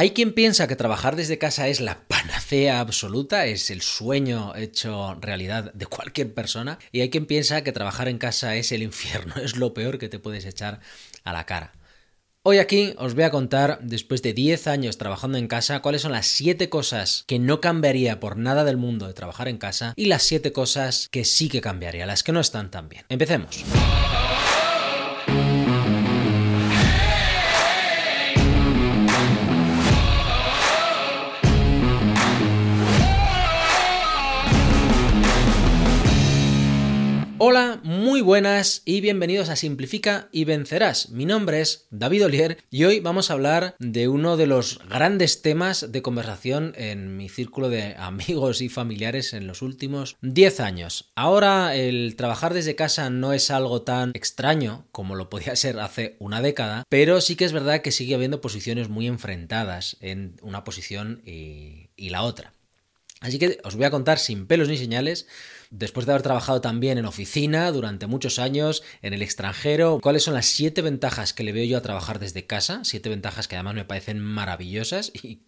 Hay quien piensa que trabajar desde casa es la panacea absoluta, es el sueño hecho realidad de cualquier persona, y hay quien piensa que trabajar en casa es el infierno, es lo peor que te puedes echar a la cara. Hoy aquí os voy a contar, después de 10 años trabajando en casa, cuáles son las 7 cosas que no cambiaría por nada del mundo de trabajar en casa y las 7 cosas que sí que cambiaría, las que no están tan bien. Empecemos. Hola, muy buenas y bienvenidos a Simplifica y Vencerás. Mi nombre es David Olier y hoy vamos a hablar de uno de los grandes temas de conversación en mi círculo de amigos y familiares en los últimos 10 años. Ahora el trabajar desde casa no es algo tan extraño como lo podía ser hace una década, pero sí que es verdad que sigue habiendo posiciones muy enfrentadas en una posición y, y la otra. Así que os voy a contar sin pelos ni señales después de haber trabajado también en oficina durante muchos años, en el extranjero, cuáles son las siete ventajas que le veo yo a trabajar desde casa, siete ventajas que además me parecen maravillosas y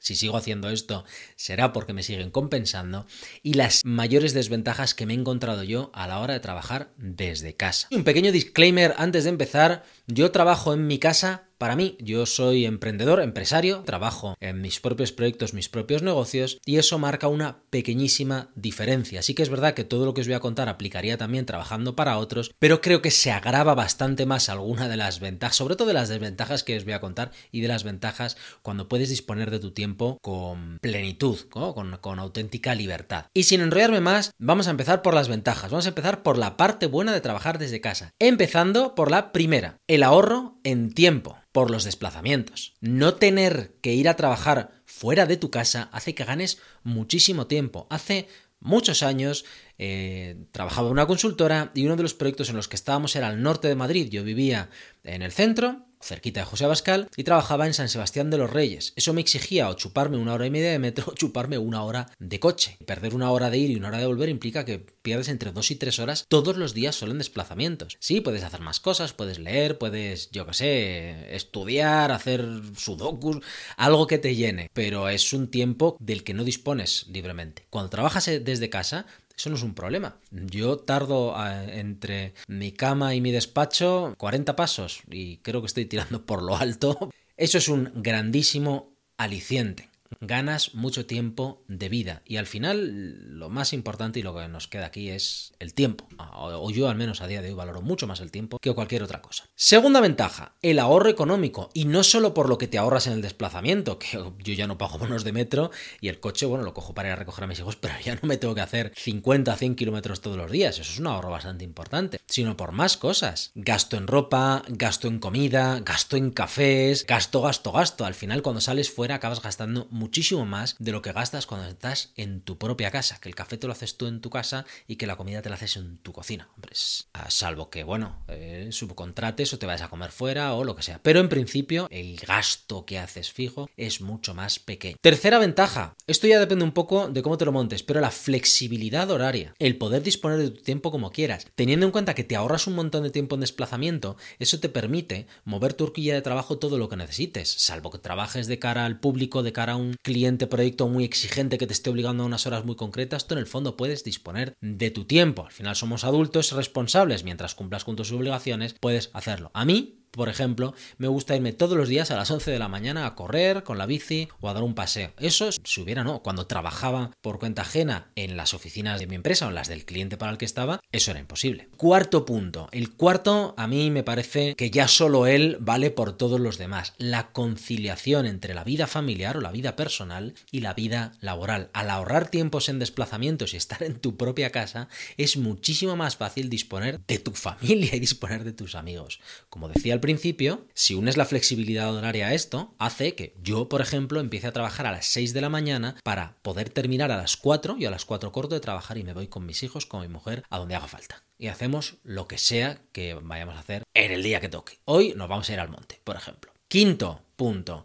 si sigo haciendo esto será porque me siguen compensando. Y las mayores desventajas que me he encontrado yo a la hora de trabajar desde casa. Un pequeño disclaimer antes de empezar, yo trabajo en mi casa para mí, yo soy emprendedor, empresario, trabajo en mis propios proyectos, mis propios negocios y eso marca una pequeñísima diferencia. Sí que es verdad que todo lo que os voy a contar aplicaría también trabajando para otros, pero creo que se agrava bastante más alguna de las ventajas, sobre todo de las desventajas que os voy a contar y de las ventajas cuando puedes disponer de tu tiempo con plenitud, con, con auténtica libertad. Y sin enrollarme más, vamos a empezar por las ventajas. Vamos a empezar por la parte buena de trabajar desde casa. Empezando por la primera, el ahorro en tiempo por los desplazamientos. No tener que ir a trabajar fuera de tu casa hace que ganes muchísimo tiempo. Hace muchos años eh, trabajaba en una consultora y uno de los proyectos en los que estábamos era al norte de Madrid. Yo vivía en el centro cerquita de José Abascal, y trabajaba en San Sebastián de los Reyes. Eso me exigía o chuparme una hora y media de metro o chuparme una hora de coche. Perder una hora de ir y una hora de volver implica que pierdes entre dos y tres horas todos los días solo en desplazamientos. Sí, puedes hacer más cosas, puedes leer, puedes, yo qué sé, estudiar, hacer sudokus, algo que te llene, pero es un tiempo del que no dispones libremente. Cuando trabajas desde casa, eso no es un problema. Yo tardo entre mi cama y mi despacho 40 pasos y creo que estoy tirando por lo alto. Eso es un grandísimo aliciente ganas mucho tiempo de vida. Y al final, lo más importante y lo que nos queda aquí es el tiempo. O yo al menos a día de hoy valoro mucho más el tiempo que cualquier otra cosa. Segunda ventaja, el ahorro económico. Y no solo por lo que te ahorras en el desplazamiento, que yo ya no pago bonos de metro y el coche, bueno, lo cojo para ir a recoger a mis hijos, pero ya no me tengo que hacer 50, 100 kilómetros todos los días. Eso es un ahorro bastante importante. Sino por más cosas. Gasto en ropa, gasto en comida, gasto en cafés, gasto, gasto, gasto. Al final, cuando sales fuera, acabas gastando muchísimo más de lo que gastas cuando estás en tu propia casa, que el café te lo haces tú en tu casa y que la comida te la haces en tu cocina. Hombre, salvo que, bueno, eh, subcontrates o te vayas a comer fuera o lo que sea. Pero en principio, el gasto que haces fijo es mucho más pequeño. Tercera ventaja, esto ya depende un poco de cómo te lo montes, pero la flexibilidad horaria, el poder disponer de tu tiempo como quieras, teniendo en cuenta que te ahorras un montón de tiempo en desplazamiento, eso te permite mover tu horquilla de trabajo todo lo que necesites, salvo que trabajes de cara al público, de cara a un cliente proyecto muy exigente que te esté obligando a unas horas muy concretas, tú en el fondo puedes disponer de tu tiempo. Al final somos adultos responsables, mientras cumplas con tus obligaciones, puedes hacerlo. A mí, por ejemplo, me gusta irme todos los días a las 11 de la mañana a correr con la bici o a dar un paseo. Eso, si hubiera no, cuando trabajaba por cuenta ajena en las oficinas de mi empresa o en las del cliente para el que estaba, eso era imposible. Cuarto punto. El cuarto a mí me parece que ya solo él vale por todos los demás. La conciliación entre la vida familiar o la vida personal y la vida laboral. Al ahorrar tiempos en desplazamientos y estar en tu propia casa, es muchísimo más fácil disponer de tu familia y disponer de tus amigos. Como decía al principio, si unes la flexibilidad horaria a esto, hace que yo, por ejemplo, empiece a trabajar a las 6 de la mañana para poder terminar a las 4 y a las 4 corto de trabajar y me voy con mis hijos, con mi mujer, a donde haga falta. Y hacemos lo que sea que vayamos a hacer en el día que toque. Hoy nos vamos a ir al monte, por ejemplo. Quinto punto.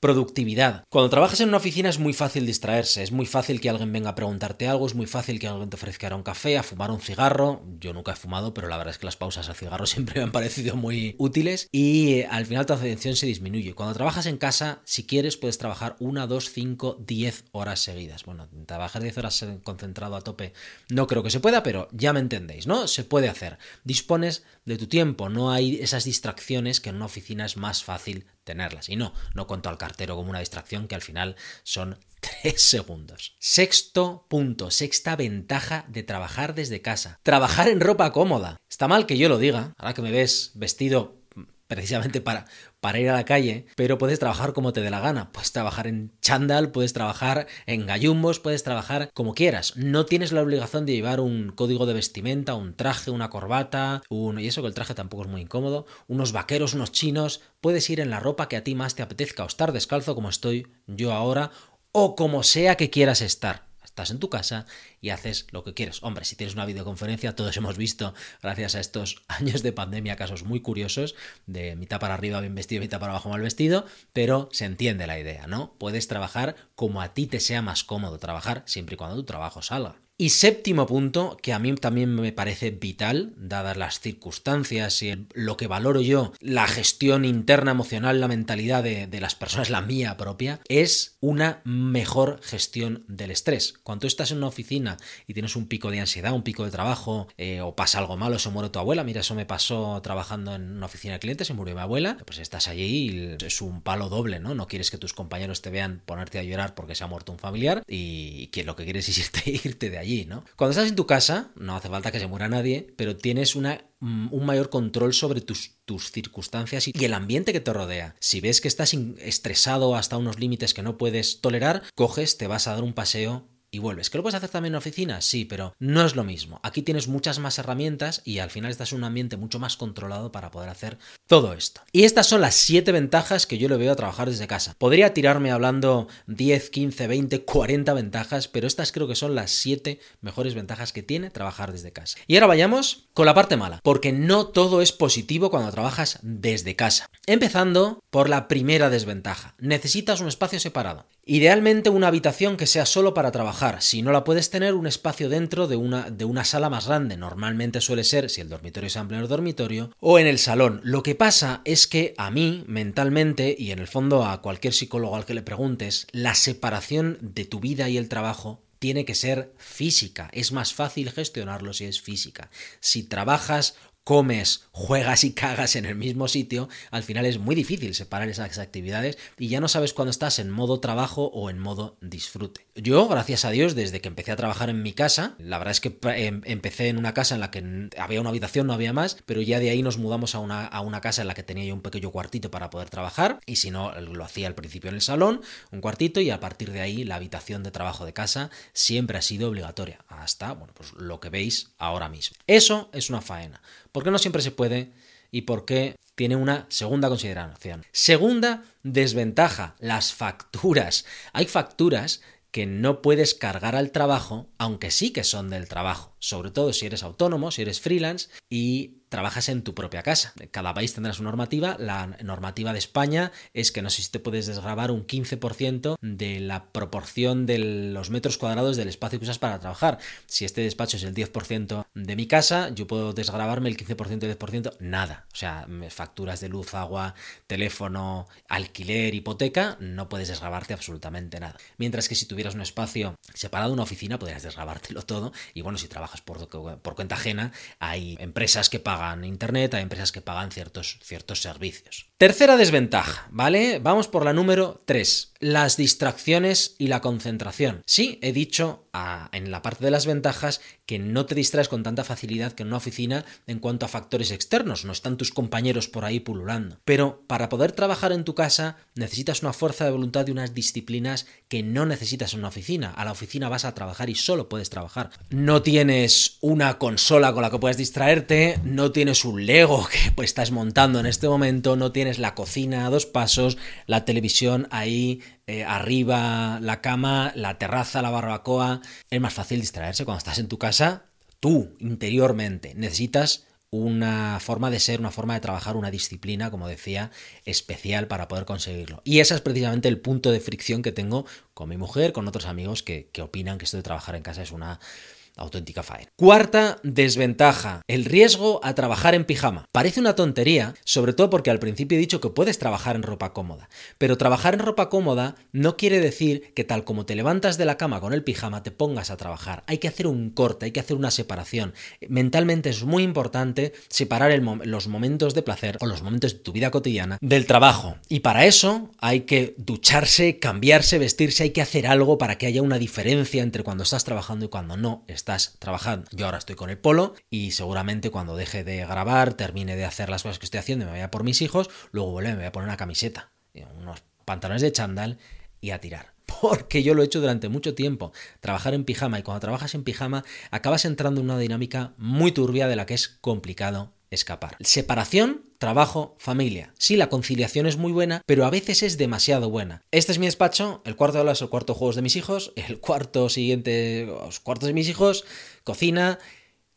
Productividad. Cuando trabajas en una oficina es muy fácil distraerse, es muy fácil que alguien venga a preguntarte algo, es muy fácil que alguien te ofrezca un café, a fumar un cigarro. Yo nunca he fumado, pero la verdad es que las pausas al cigarro siempre me han parecido muy útiles y eh, al final tu atención se disminuye. Cuando trabajas en casa, si quieres, puedes trabajar una, dos, cinco, diez horas seguidas. Bueno, trabajar diez horas concentrado a tope no creo que se pueda, pero ya me entendéis, ¿no? Se puede hacer. Dispones de tu tiempo, no hay esas distracciones que en una oficina es más fácil tenerlas. Y no, no cuento al cartero como una distracción que al final son tres segundos. Sexto punto, sexta ventaja de trabajar desde casa. Trabajar en ropa cómoda. Está mal que yo lo diga, ahora que me ves vestido precisamente para, para ir a la calle, pero puedes trabajar como te dé la gana. Puedes trabajar en chándal, puedes trabajar en gallumbos, puedes trabajar como quieras. No tienes la obligación de llevar un código de vestimenta, un traje, una corbata, un... y eso que el traje tampoco es muy incómodo, unos vaqueros, unos chinos. Puedes ir en la ropa que a ti más te apetezca o estar descalzo como estoy yo ahora o como sea que quieras estar. Estás en tu casa y haces lo que quieres. Hombre, si tienes una videoconferencia, todos hemos visto, gracias a estos años de pandemia, casos muy curiosos de mitad para arriba bien vestido, mitad para abajo mal vestido, pero se entiende la idea, ¿no? Puedes trabajar como a ti te sea más cómodo trabajar, siempre y cuando tu trabajo salga. Y séptimo punto, que a mí también me parece vital, dadas las circunstancias y lo que valoro yo, la gestión interna emocional, la mentalidad de, las personas, la mía propia, es una mejor gestión del estrés. Cuando estás en una oficina y tienes un pico de ansiedad, un pico de trabajo, eh, o pasa algo malo, se muere tu abuela, mira, eso me pasó trabajando en una oficina de clientes, se murió mi abuela, pues estás allí y es un palo doble, ¿no? No quieres que tus compañeros te vean ponerte a llorar porque se ha muerto un familiar y que lo que quieres es irte, irte de allí cuando estás en tu casa, no hace falta que se muera nadie, pero tienes mm, un mayor control sobre tus circunstancias y el ambiente que te rodea. Si ves que estás estresado hasta unos límites que no puedes tolerar, coges, te vas a dar un paseo y vuelves. ¿Que lo puedes hacer también en oficina? Sí, pero no es lo mismo. Aquí tienes muchas más herramientas y al final estás en un ambiente mucho más controlado para poder hacer todo esto. Y estas son las 7 ventajas que yo le veo a trabajar desde casa. Podría tirarme hablando 10, 15, 20, 40 ventajas, pero estas creo que son las 7 mejores ventajas que tiene trabajar desde casa. Y ahora vayamos con la parte mala, porque no todo es positivo cuando trabajas desde casa. Empezando por la primera desventaja. Necesitas un espacio separado. Idealmente una habitación que sea solo para trabajar. Si no la puedes tener, un espacio dentro de una, de una sala más grande. Normalmente suele ser, si el dormitorio es amplio el dormitorio, o en el salón. Lo que pasa es que a mí, mentalmente, y en el fondo a cualquier psicólogo al que le preguntes, la separación de tu vida y el trabajo tiene que ser física. Es más fácil gestionarlo si es física. Si trabajas comes, juegas y cagas en el mismo sitio, al final es muy difícil separar esas actividades y ya no sabes cuándo estás en modo trabajo o en modo disfrute. Yo, gracias a Dios, desde que empecé a trabajar en mi casa, la verdad es que em, empecé en una casa en la que había una habitación, no había más, pero ya de ahí nos mudamos a una, a una casa en la que tenía yo un pequeño cuartito para poder trabajar y si no, lo hacía al principio en el salón, un cuartito y a partir de ahí la habitación de trabajo de casa siempre ha sido obligatoria, hasta, bueno, pues lo que veis ahora mismo. Eso es una faena. ¿Por qué no siempre se puede? ¿Y por qué tiene una segunda consideración? Segunda desventaja, las facturas. Hay facturas que no puedes cargar al trabajo, aunque sí que son del trabajo, sobre todo si eres autónomo, si eres freelance y trabajas en tu propia casa. Cada país tendrá su normativa. La normativa de España es que no sé si te puedes desgrabar un 15% de la proporción de los metros cuadrados del espacio que usas para trabajar. Si este despacho es el 10% de mi casa, yo puedo desgrabarme el 15% y 10%, nada. O sea, facturas de luz, agua, teléfono, alquiler, hipoteca, no puedes desgrabarte absolutamente nada. Mientras que si tuvieras un espacio separado, una oficina, podrías desgrabártelo todo. Y bueno, si trabajas por, por cuenta ajena, hay empresas que pagan internet, hay empresas que pagan ciertos, ciertos servicios. Tercera desventaja, ¿vale? Vamos por la número 3, las distracciones y la concentración. Sí, he dicho en la parte de las ventajas que no te distraes con tanta facilidad que en una oficina en cuanto a factores externos, no están tus compañeros por ahí pululando. Pero para poder trabajar en tu casa necesitas una fuerza de voluntad y unas disciplinas que no necesitas en una oficina. A la oficina vas a trabajar y solo puedes trabajar. No tienes una consola con la que puedas distraerte, no tienes un Lego que pues, estás montando en este momento, no tienes la cocina a dos pasos, la televisión ahí eh, arriba, la cama, la terraza, la barbacoa. Es más fácil distraerse cuando estás en tu casa. Tú, interiormente, necesitas una forma de ser, una forma de trabajar, una disciplina, como decía, especial para poder conseguirlo. Y ese es precisamente el punto de fricción que tengo con mi mujer, con otros amigos que, que opinan que esto de trabajar en casa es una auténtica faena. Cuarta desventaja, el riesgo a trabajar en pijama. Parece una tontería, sobre todo porque al principio he dicho que puedes trabajar en ropa cómoda, pero trabajar en ropa cómoda no quiere decir que tal como te levantas de la cama con el pijama te pongas a trabajar. Hay que hacer un corte, hay que hacer una separación. Mentalmente es muy importante separar los momentos de placer o los momentos de tu vida cotidiana del trabajo. Y para eso hay que ducharse, cambiarse, vestirse, hay que hacer algo para que haya una diferencia entre cuando estás trabajando y cuando no estás trabajando. Yo ahora estoy con el polo y seguramente cuando deje de grabar, termine de hacer las cosas que estoy haciendo y me vaya por mis hijos, luego vuelve, me voy a poner una camiseta, unos pantalones de chándal y a tirar. Porque yo lo he hecho durante mucho tiempo, trabajar en pijama y cuando trabajas en pijama acabas entrando en una dinámica muy turbia de la que es complicado escapar. Separación, trabajo, familia. Sí, la conciliación es muy buena, pero a veces es demasiado buena. Este es mi despacho, el cuarto de aula es el cuarto de juegos de mis hijos, el cuarto siguiente, los cuartos de mis hijos, cocina,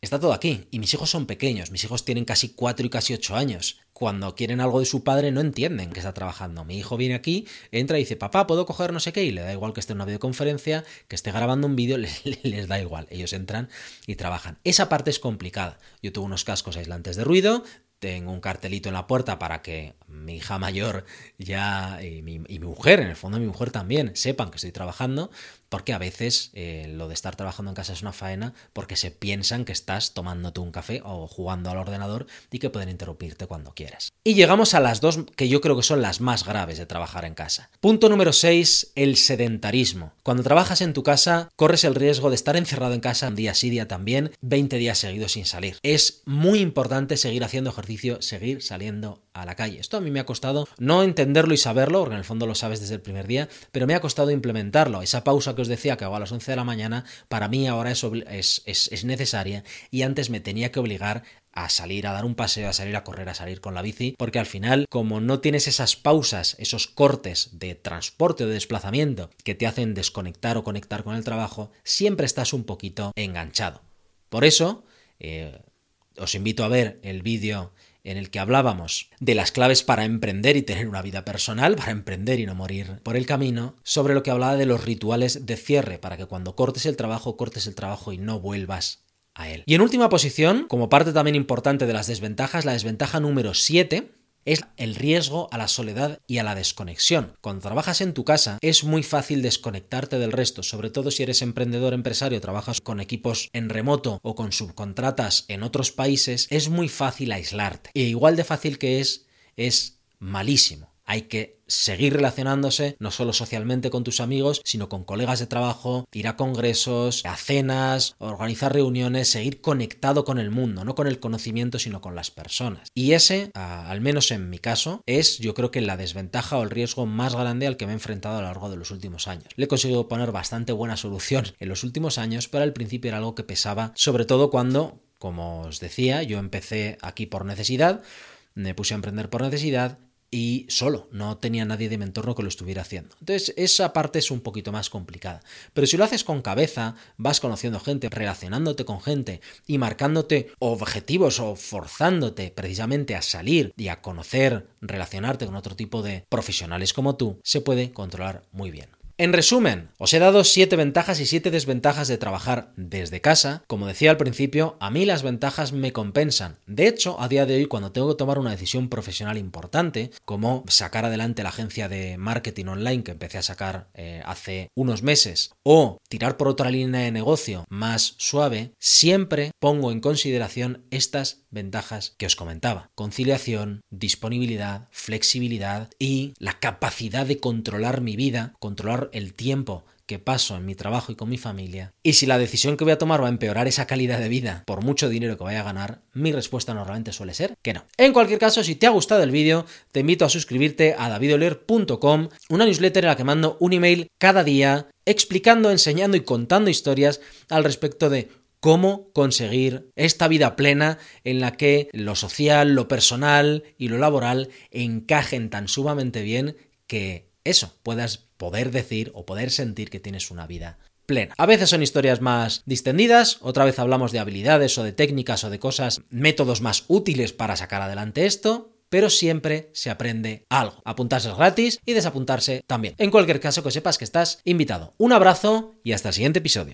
está todo aquí. Y mis hijos son pequeños, mis hijos tienen casi 4 y casi 8 años. Cuando quieren algo de su padre no entienden que está trabajando. Mi hijo viene aquí, entra y dice, papá, ¿puedo coger no sé qué? Y le da igual que esté en una videoconferencia, que esté grabando un vídeo, les, les da igual. Ellos entran y trabajan. Esa parte es complicada. Yo tuve unos cascos aislantes de ruido, tengo un cartelito en la puerta para que mi hija mayor ya y mi, mujer, en el fondo mi mujer también, sepan que estoy trabajando, porque a veces eh, lo de estar trabajando en casa es una faena porque se piensan que estás tomándote un café o jugando al ordenador y que pueden interrumpirte cuando quieras. Y llegamos a las dos que yo creo que son las más graves de trabajar en casa. Punto número 6, el sedentarismo. Cuando trabajas en tu casa, corres el riesgo de estar encerrado en casa un día sí, día también, 20 días seguidos sin salir. Es muy importante seguir haciendo ejercicio, seguir saliendo a la calle. Esto a mí me ha costado no entenderlo y saberlo, porque en el fondo lo sabes desde el primer día, pero me ha costado implementarlo. Esa pausa que os decía que hago a las 11 de la mañana, para mí ahora es, es, es necesaria y antes me tenía que obligar a salir a dar un paseo, a salir a correr, a salir con la bici, porque al final, como no tienes esas pausas, esos cortes de transporte o de desplazamiento que te hacen desconectar o conectar con el trabajo, siempre estás un poquito enganchado. Por eso, eh, os invito a ver el vídeo en el que hablábamos de las claves para emprender y tener una vida personal, para emprender y no morir por el camino, sobre lo que hablaba de los rituales de cierre, para que cuando cortes el trabajo, cortes el trabajo y no vuelvas a él. Y en última posición, como parte también importante de las desventajas, la desventaja número 7 es el riesgo a la soledad y a la desconexión. Cuando trabajas en tu casa es muy fácil desconectarte del resto, sobre todo si eres emprendedor, empresario, trabajas con equipos en remoto o con subcontratas en otros países, es muy fácil aislarte. E igual de fácil que es, es malísimo. Hay que seguir relacionándose no solo socialmente con tus amigos, sino con colegas de trabajo, ir a congresos, a cenas, organizar reuniones, seguir conectado con el mundo, no con el conocimiento, sino con las personas. Y ese, al menos en mi caso, es yo creo que la desventaja o el riesgo más grande al que me he enfrentado a lo largo de los últimos años. Le he conseguido poner bastante buena solución en los últimos años, pero al principio era algo que pesaba, sobre todo cuando, como os decía, yo empecé aquí por necesidad, me puse a emprender por necesidad y solo, no tenía nadie de mi entorno que lo estuviera haciendo. Entonces, esa parte es un poquito más complicada. Pero si lo haces con cabeza, vas conociendo gente, relacionándote con gente y marcándote objetivos o forzándote precisamente a salir y a conocer, relacionarte con otro tipo de profesionales como tú, se puede controlar muy bien. En resumen, os he dado 7 ventajas y 7 desventajas de trabajar desde casa. Como decía al principio, a mí las ventajas me compensan. De hecho, a día de hoy, cuando tengo que tomar una decisión profesional importante, como sacar adelante la agencia de marketing online que empecé a sacar eh, hace unos meses, o tirar por otra línea de negocio más suave, siempre pongo en consideración estas ventajas que os comentaba. Conciliación, disponibilidad, flexibilidad y la capacidad de controlar mi vida, controlar el tiempo que paso en mi trabajo y con mi familia. Y si la decisión que voy a tomar va a empeorar esa calidad de vida por mucho dinero que vaya a ganar, mi respuesta normalmente suele ser que no. En cualquier caso, si te ha gustado el vídeo, te invito a suscribirte a davidoler.com, una newsletter en la que mando un email cada día explicando, enseñando y contando historias al respecto de cómo conseguir esta vida plena en la que lo social, lo personal y lo laboral encajen tan sumamente bien que eso, puedas poder decir o poder sentir que tienes una vida plena. A veces son historias más distendidas, otra vez hablamos de habilidades o de técnicas o de cosas, métodos más útiles para sacar adelante esto, pero siempre se aprende algo. Apuntarse es gratis y desapuntarse también. En cualquier caso, que sepas que estás invitado. Un abrazo y hasta el siguiente episodio.